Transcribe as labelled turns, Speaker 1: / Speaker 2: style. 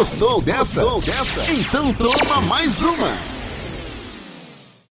Speaker 1: Gostou dessa? Gostou dessa? Então toma mais uma.